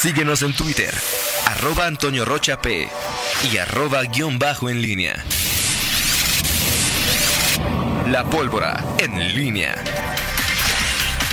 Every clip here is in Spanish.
Síguenos en Twitter, arroba Antonio Rocha P y arroba guion bajo en línea. La pólvora en línea.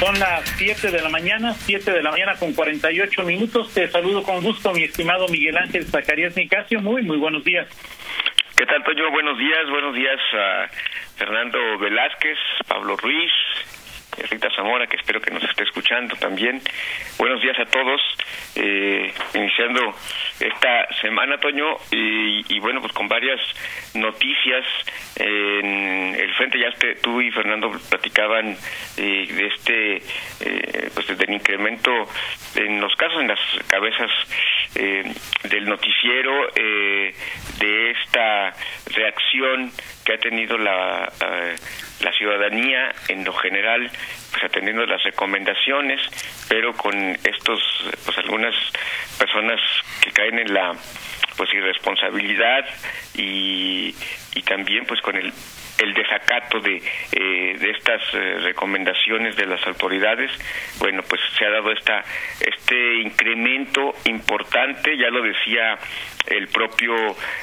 Son las 7 de la mañana, 7 de la mañana con 48 minutos. Te saludo con gusto, mi estimado Miguel Ángel Zacarías Nicasio. Muy, muy buenos días. ¿Qué tal, Toño? Buenos días, buenos días a Fernando Velázquez, Pablo Ruiz, Rita Zamora, que espero que nos esté escuchando también. Buenos días a todos, eh, iniciando esta semana, Toño, y, bueno, pues con varias noticias en el frente. Ya tú y Fernando platicaban eh, de este, eh, pues del incremento en los casos, en las cabezas del noticiero, de esta reacción que ha tenido la la ciudadanía en lo general pues atendiendo las recomendaciones pero con estos pues algunas personas que caen en la pues irresponsabilidad y, y también pues con el el desacato de, eh, de estas eh, recomendaciones de las autoridades, bueno, pues se ha dado esta este incremento importante, ya lo decía el propio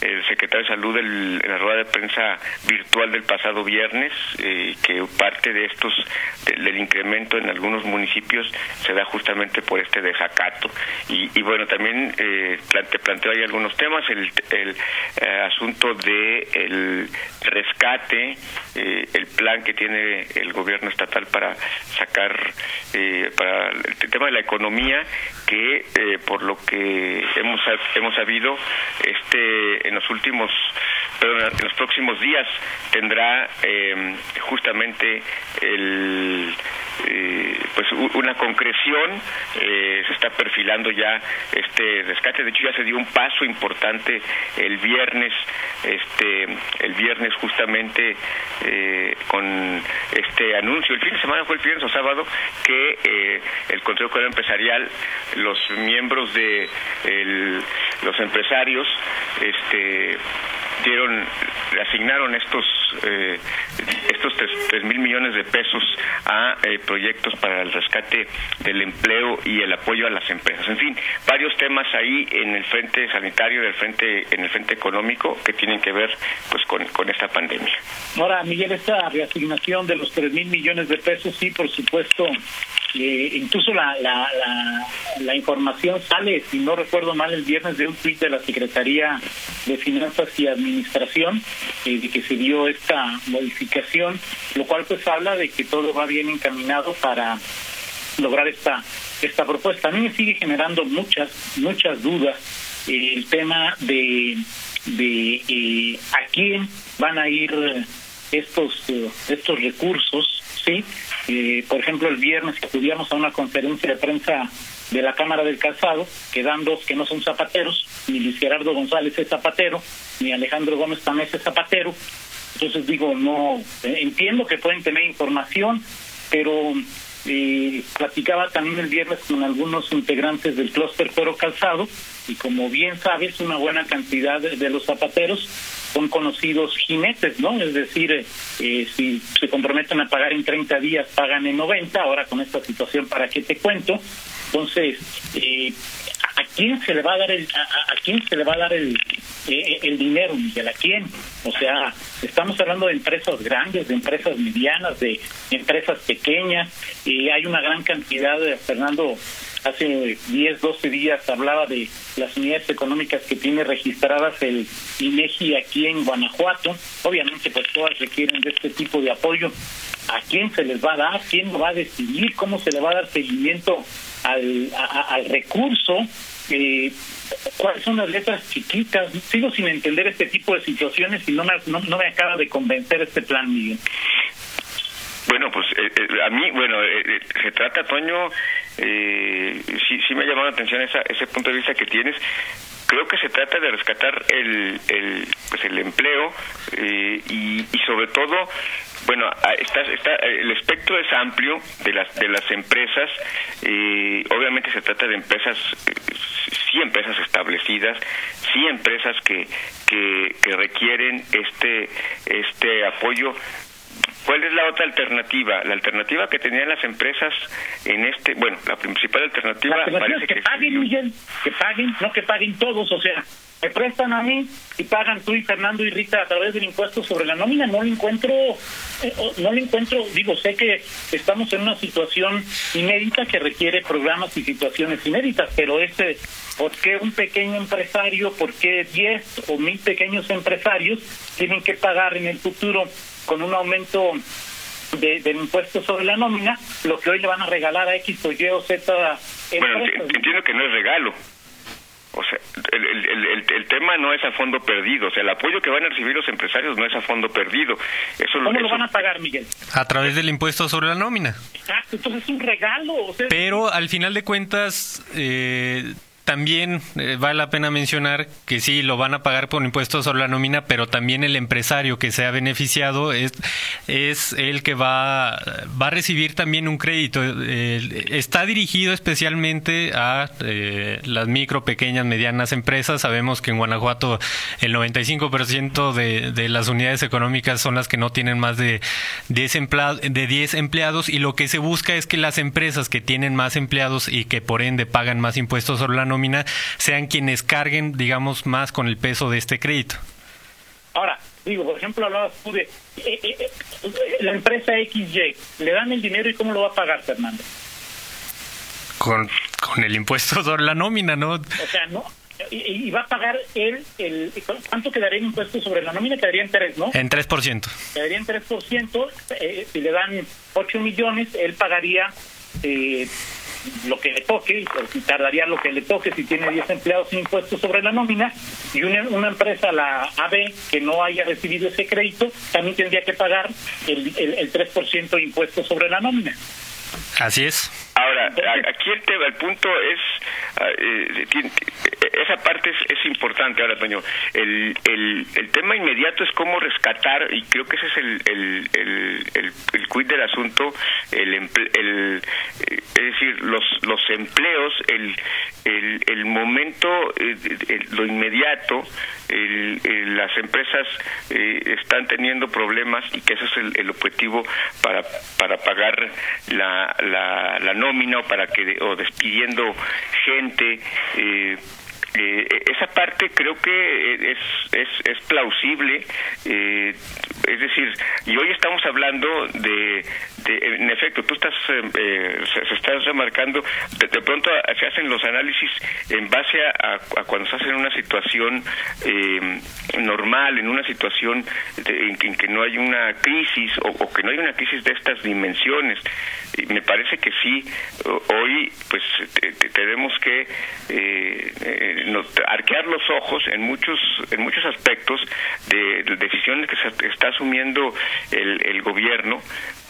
el secretario de Salud en la rueda de prensa virtual del pasado viernes, eh, que parte de estos del, incremento en algunos municipios se da justamente por este desacato. Y, bueno, también eh, plante, planteo ahí algunos temas, el, el eh, asunto de el rescate, eh, el plan que tiene el gobierno estatal para sacar, para el tema de la economía, que por lo que hemos, hemos sabido, este en los últimos pero en los próximos días tendrá eh, justamente el eh, pues una concreción eh, se está perfilando ya este rescate. De hecho ya se dio un paso importante el viernes este el viernes justamente con este anuncio el fin de semana fue el viernes o sábado que el Consejo Empresarial los miembros de los empresarios este dieron asignaron estos eh, estos tres, mil millones de pesos a eh, proyectos para el rescate del empleo y el apoyo a las empresas. En fin varios temas ahí en el frente sanitario del frente en el frente económico que tienen que ver pues con, con esta pandemia. Ahora Miguel esta reasignación de los tres mil millones de pesos sí por supuesto eh, incluso la, la, la, información sale, si no recuerdo mal, el viernes de un tuit de la Secretaría de Finanzas y Administración, eh, de que se dio esta modificación, lo cual pues habla de que todo va bien encaminado para lograr esta esta propuesta. A mí me sigue generando muchas, muchas dudas eh, el tema de, de eh, a quién van a ir estos, estos recursos, ¿sí? Eh, por ejemplo, el viernes acudíamos a una conferencia de prensa de la Cámara del Calzado, que dan dos que no son zapateros, ni Luis Gerardo González es zapatero, ni Alejandro Gómez Tamés es zapatero. Entonces digo, no, eh, entiendo que pueden tener información, pero eh, platicaba también el viernes con algunos integrantes del clúster Pero Calzado, y como bien sabes, una buena cantidad de los zapateros son conocidos jinetes, ¿no? Es decir, eh, eh, si se comprometen a pagar en 30 días, pagan en 90, ahora con esta situación, ¿para qué te cuento? Entonces, eh, ¿a quién se le va a dar el, a, quién se le va a dar el, el dinero, Miguel? ¿A quién? O sea, estamos hablando de empresas grandes, de empresas medianas, de empresas pequeñas, y hay una gran cantidad, de, Fernando, hace 10, 12 días hablaba de las unidades económicas que tiene registradas el INEGI aquí en Guanajuato. Obviamente, pues todas requieren de este tipo de apoyo. ¿A quién se les va a dar? ¿Quién lo va a decidir? ¿Cómo se le va a dar seguimiento al, al recurso? Eh, cuáles son las letras chiquitas. Sigo sin entender este tipo de situaciones y no me, no, me acaba de convencer este plan, Miguel. Bueno, pues eh, eh, a mí, bueno, se trata, Toño, eh, sí, sí me ha llamado la atención esa, ese punto de vista que tienes. Creo que se trata de rescatar el, el, pues el empleo eh, y, y sobre todo bueno, está, está, el espectro es amplio de las de las empresas. Eh, obviamente se trata de empresas, sí empresas establecidas, sí empresas que, que, que requieren este este apoyo ¿Cuál es la otra alternativa? La alternativa que tenían las empresas en este, bueno, la principal alternativa, parece que, que paguen, Miguel, que paguen, no que paguen todos, o sea, me prestan a mí y pagan tú y Fernando y Rita a través del impuesto sobre la nómina. No lo encuentro, eh, no lo encuentro, digo, sé que estamos en una situación inédita que requiere programas y situaciones inéditas, pero este, ¿por qué un pequeño empresario, por qué 10 o mil pequeños empresarios tienen que pagar en el futuro con un aumento de, del impuesto sobre la nómina, lo que hoy le van a regalar a X o Y o Z. Bueno, entiendo que no es regalo. O sea, el, el, el, tema no es a fondo perdido. O sea, el apoyo que van a recibir los empresarios no es a fondo perdido. Eso, ¿Cómo lo van a pagar, Miguel? A través del impuesto sobre la nómina. Exacto, entonces es un regalo. Pero al final de cuentas, eh, también eh, vale la pena mencionar que sí, lo van a pagar por impuestos sobre la nómina, pero también el empresario que se ha beneficiado es, es el que va, va a recibir también un crédito. Está dirigido especialmente a eh, las micro, pequeñas, medianas empresas. Sabemos que en Guanajuato el 95% de, de las unidades económicas son las que no tienen más de 10, empleados, de 10 empleados y lo que se busca es que las empresas que tienen más empleados y que por ende pagan más impuestos sobre la nómina sean quienes carguen, digamos, más con el peso de este crédito. Ahora, digo, por ejemplo, hablabas tú de eh, eh, eh, la empresa XY, le dan el dinero y cómo lo va a pagar, Fernando. Con, con el impuesto sobre la nómina, ¿no? O sea, no. Y, va a pagar él, el, ¿cuánto quedaría en impuesto sobre la nómina? Quedaría en 3, ¿no? En 3%. Quedaría en 3%. Eh, si le dan 8 millones, él pagaría eh, lo que le toque, si tardaría lo que le toque si tiene 10 empleados sin impuestos sobre la nómina, y una, una empresa, la AB, que no haya recibido ese crédito, también tendría que pagar el, el, el 3% de impuestos sobre la nómina. Así es. Ahora, aquí el tema, el punto es, ah, eh, esa parte es, importante. Ahora, Toño, el, el, el, tema inmediato es cómo rescatar, y creo que ese es el, el, el, el, quid del asunto, el, el, eh, es decir, los, los empleos, el, el, el momento, eh, lo inmediato, el, las empresas están teniendo problemas y que ese es el, objetivo para, para pagar la, la, la nómina o para que o despidiendo gente eh, eh, esa parte creo que es, es, es plausible, eh, es decir, y hoy estamos hablando de, de en efecto, tú estás, eh, se, estás remarcando, de, pronto se hacen los análisis en base a, cuando se hace en una situación eh, normal, en una situación en, que no hay una crisis o, o que no hay una crisis de estas dimensiones. Y me parece que sí, hoy pues tenemos que eh, eh, arquear los ojos en muchos en muchos aspectos de, decisiones que se está asumiendo el, el gobierno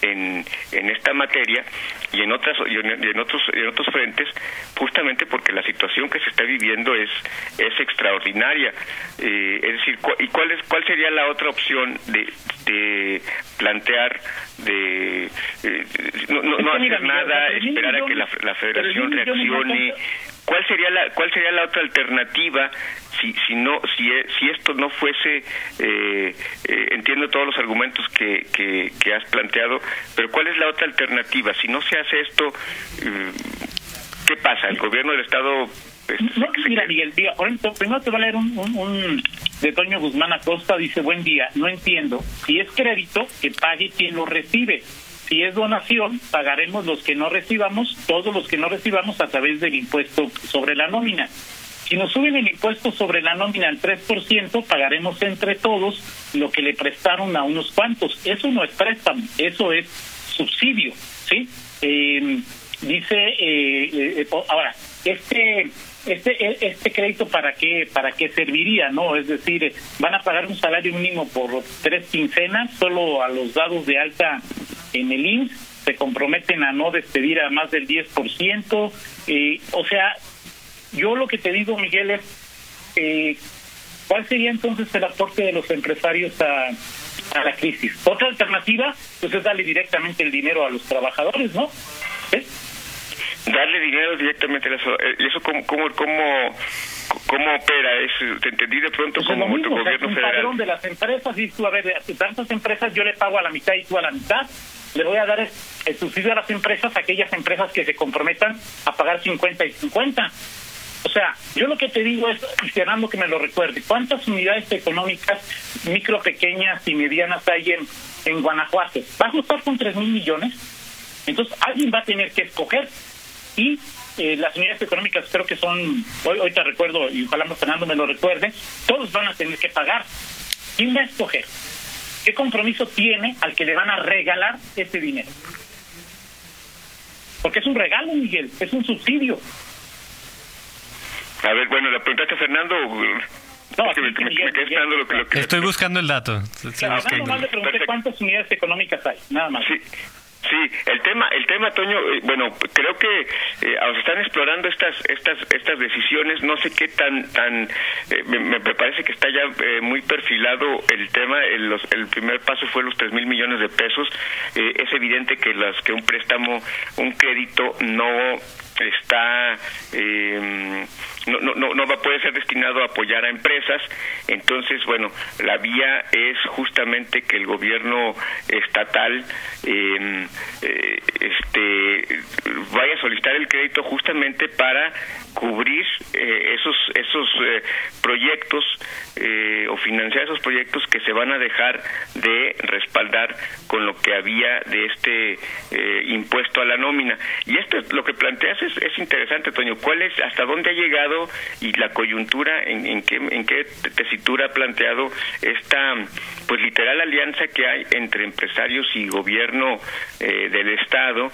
en, en esta materia y en otras y en, otros en otros frentes justamente porque la situación que se está viviendo es es extraordinaria. Eh, es decir y cuál es cuál sería la otra opción de, de plantear de eh, no, no, hacer nada esperar a que la, la Federación reaccione ¿Cuál sería la cuál sería la otra alternativa si si no si e, si esto no fuese eh, eh, entiendo todos los argumentos que, que, que, has planteado pero cuál es la otra alternativa si no se hace esto eh, qué pasa el gobierno del estado pues, no, mira Miguel primero te voy a leer un, un, un de Toño Guzmán Acosta dice buen día no entiendo si es crédito que pague quien lo recibe si es donación, pagaremos los que no recibamos, todos los que no recibamos a través del impuesto sobre la nómina. Si nos suben el impuesto sobre la nómina al 3%, pagaremos entre todos lo que le prestaron a unos cuantos. Eso no es préstamo, eso es subsidio, ¿sí? Eh, dice, eh, eh, ahora, este este este crédito para qué para qué serviría no es decir van a pagar un salario mínimo por tres quincenas solo a los dados de alta en el IMSS, se comprometen a no despedir a más del 10%. Eh, o sea, yo lo que te digo, Miguel, es eh, cuál sería entonces el aporte de los empresarios a, a la crisis. Otra alternativa, pues es darle directamente el dinero a los trabajadores, ¿no? darle dinero directamente a las eh, ¿Y eso cómo, cómo, cómo, cómo opera? ¿Es, te entendí de pronto Pues como mismo, o sea, gobierno es un federal. padrón de las empresas y tú, a ver, de tantas empresas yo le pago a la mitad y tú a la mitad. Le voy a dar el, subsidio a las empresas, a aquellas empresas que se comprometan a pagar 50 y 50. O sea, yo lo que te digo es, Fernando que me lo recuerde, ¿cuántas unidades económicas micro, pequeñas y medianas hay en, en Guanajuato? ¿Vas a estar con 3 mil millones? Entonces alguien va a tener que escoger y eh, las unidades económicas creo que son, hoy, hoy te recuerdo y ojalá Fernando me lo recuerde, todos van a tener que pagar. ¿Quién va a escoger? ¿Qué compromiso tiene al que le van a regalar ese dinero? Porque es un regalo, Miguel, es un subsidio. A ver, bueno, la preguntaste a Fernando. No, es que me, sí, sí, me- Miguel, me quedé Miguel. esperando lo que... Lo que Estoy buscando el dato. Estoy Nada buscando. más le pregunté Perfecto. cuántas unidades económicas hay, nada más. Sí, sí, el tema, el tema, Toño, eh, bueno, creo que eh, se están explorando estas, estas, estas decisiones. No sé qué tan, tan, eh, me, me parece que está ya eh, muy perfilado el tema. El, los- el primer paso fue los tres mil millones de pesos. Eh, es evidente que las, que un préstamo, un crédito no está eh, no, no, no, va a ser destinado a apoyar a empresas. Entonces bueno la vía es justamente que el gobierno estatal eh, eh, este vaya a solicitar el crédito justamente para cubrir eh, esos esos eh, proyectos eh, o financiar esos proyectos que se van a dejar de respaldar con lo que había de este eh, impuesto a la nómina. Y esto es lo que planteas es, es interesante Toño. Cuál es hasta dónde ha llegado y la coyuntura en, en qué en qué tesitura ha planteado esta pues literal alianza que hay entre empresarios y gobierno del estado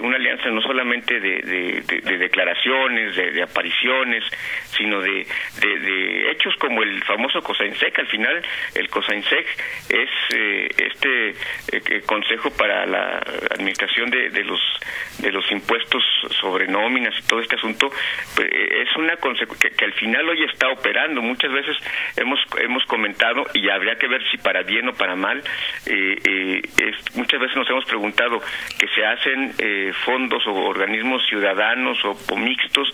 una alianza no solamente de- de declaraciones de, de apariciones sino de, de- hechos como el famoso COSAINSEC al final el COSAINSEC es eh, este eh, consejo para la administración de, de los de los impuestos sobre nóminas y todo este asunto pues, eh, es una que, que al final hoy está operando. Muchas veces hemos hemos comentado y habría que ver si para bien o para mal eh, eh, es- muchas veces nos hemos preguntado que se hacen fondos o organismos ciudadanos o, o mixtos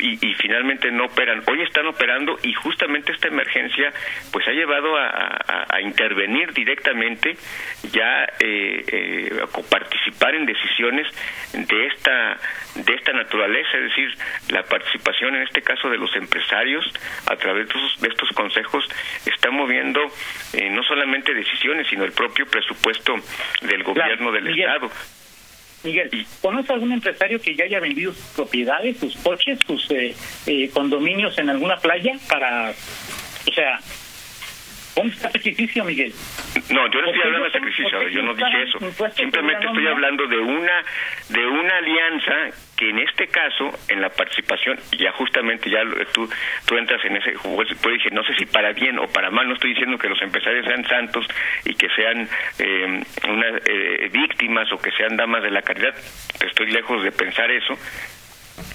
y, y finalmente no operan. Hoy están operando y justamente esta emergencia pues ha llevado a, a- a intervenir directamente, ya eh, eh, a participar en decisiones de esta de esta naturaleza, es decir, la participación en este caso de los empresarios a través de estos, de estos consejos está moviendo eh, no solamente decisiones, sino el propio presupuesto del gobierno del Miguel. Estado. Miguel, ¿conoce algún empresario que ya haya vendido sus propiedades, sus coches, sus eh, eh, condominios en alguna playa para, o sea, ¿cómo está sacrificio, Miguel? No, yo no ¿Por estoy hablando de sacrificio, yo no dije eso. Simplemente estoy hablando de una de una alianza que en este caso, en la participación, ya justamente ya tú, tú entras en ese juego, pues dije, no sé si para bien o para mal, no estoy diciendo que los empresarios sean santos y que sean eh, unas eh, víctimas o que sean damas de la caridad, estoy lejos de pensar eso,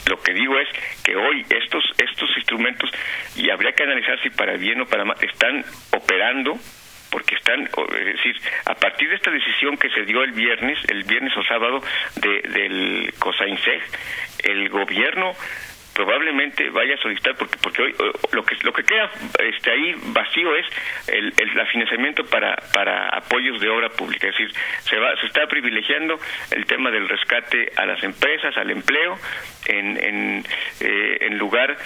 lo que digo es que hoy estos estos instrumentos y habría que analizar si para bien o para mal están operando porque están, es decir, a partir de esta decisión que se dio el viernes, el viernes o sábado de, del COSAINSEG, el gobierno probablemente vaya a solicitar porque porque hoy lo que lo que queda este ahí vacío es el, el financiamiento para para apoyos de obra pública es decir se va se está privilegiando el tema del rescate a las empresas al empleo en en, eh, en lugar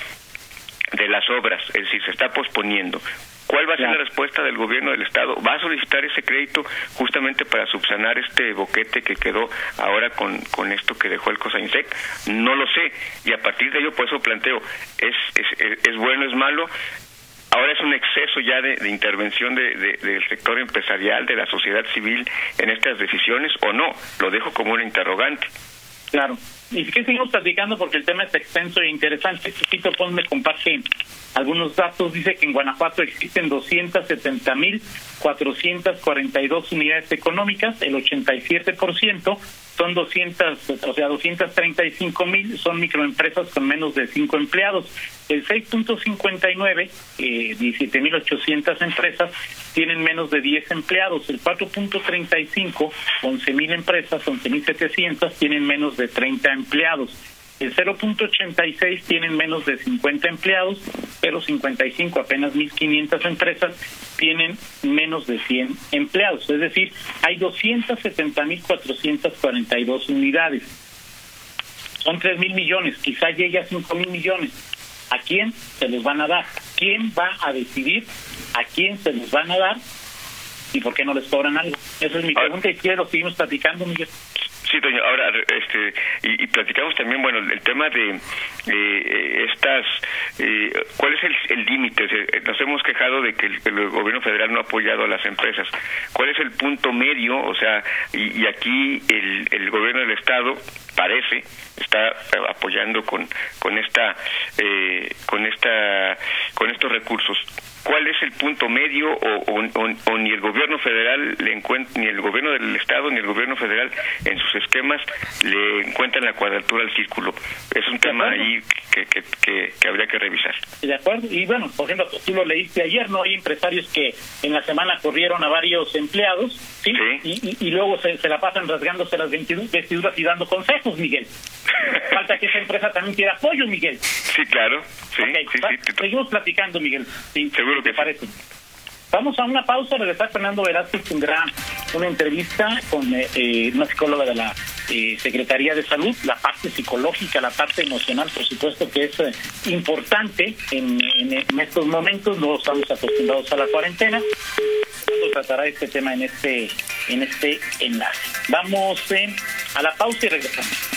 de las obras, es decir, se está posponiendo. ¿Cuál va a ser Claro. la respuesta del gobierno del Estado? ¿Va a solicitar ese crédito justamente para subsanar este boquete que quedó ahora con, con esto que dejó el COSAINSEC? No lo sé. Y a partir de ello, por eso planteo, ¿es, es, es, bueno, es malo? Ahora es un exceso ya de, de intervención de- de- del sector empresarial, de la sociedad civil en estas decisiones o no. Lo dejo como una interrogante. Claro. Y que seguimos platicando porque el tema es extenso e interesante. Tito Pons comparte algunos datos. Dice que en Guanajuato existen 270.442 unidades económicas, el 87% son 200, o sea, 235.000 son microempresas con menos de 5 empleados. El 6.59, eh, 17.800 empresas tienen menos de 10 empleados. El 4.35, 11.000 empresas, 11.700 tienen menos de 30 empleados. El 0.86 tienen menos de 50 empleados, pero 55, apenas 1.500 empresas, tienen menos de 100 empleados. Es decir, hay 270.442 unidades. Son 3.000 millones, quizá llegue a 5.000 millones. ¿A quién se les van a dar? ¿Quién va a decidir a quién se les van a dar y por qué no les cobran algo? Esa es mi pregunta y quiero seguimos platicando, Miguel. Sí, doña, ahora, este, y, platicamos también, bueno, el tema de eh, estas, eh, ¿cuál es el límite? Eh, nos hemos quejado de que el, gobierno federal no ha apoyado a las empresas. ¿Cuál es el punto medio? O sea, y, aquí el, el gobierno del Estado parece está apoyando con con esta eh, con esta con estos recursos cuál es el punto medio o, ni el gobierno federal le encuentra, ni el gobierno del estado ni el gobierno federal en sus esquemas le encuentran la cuadratura al círculo es un tema ahí que, que, que, habría que revisar. De acuerdo. Y bueno por ejemplo tú lo leíste ayer no hay empresarios que en la semana corrieron a varios empleados sí, Y, luego se, la pasan rasgándose las vestiduras y dando consejos Miguel. Falta que esa empresa también quiera apoyo Miguel. Sí claro sí, seguimos platicando Miguel sí. seguro te parece? Vamos a una pausa, regresar Fernando Velázquez tendrá una entrevista con eh, eh, una psicóloga de la eh, Secretaría de Salud, la parte psicológica, la parte emocional, por supuesto que es importante en, estos momentos, no estamos acostumbrados a la cuarentena. tratará este tema en este, en este enlace. Vamos a la pausa y regresamos.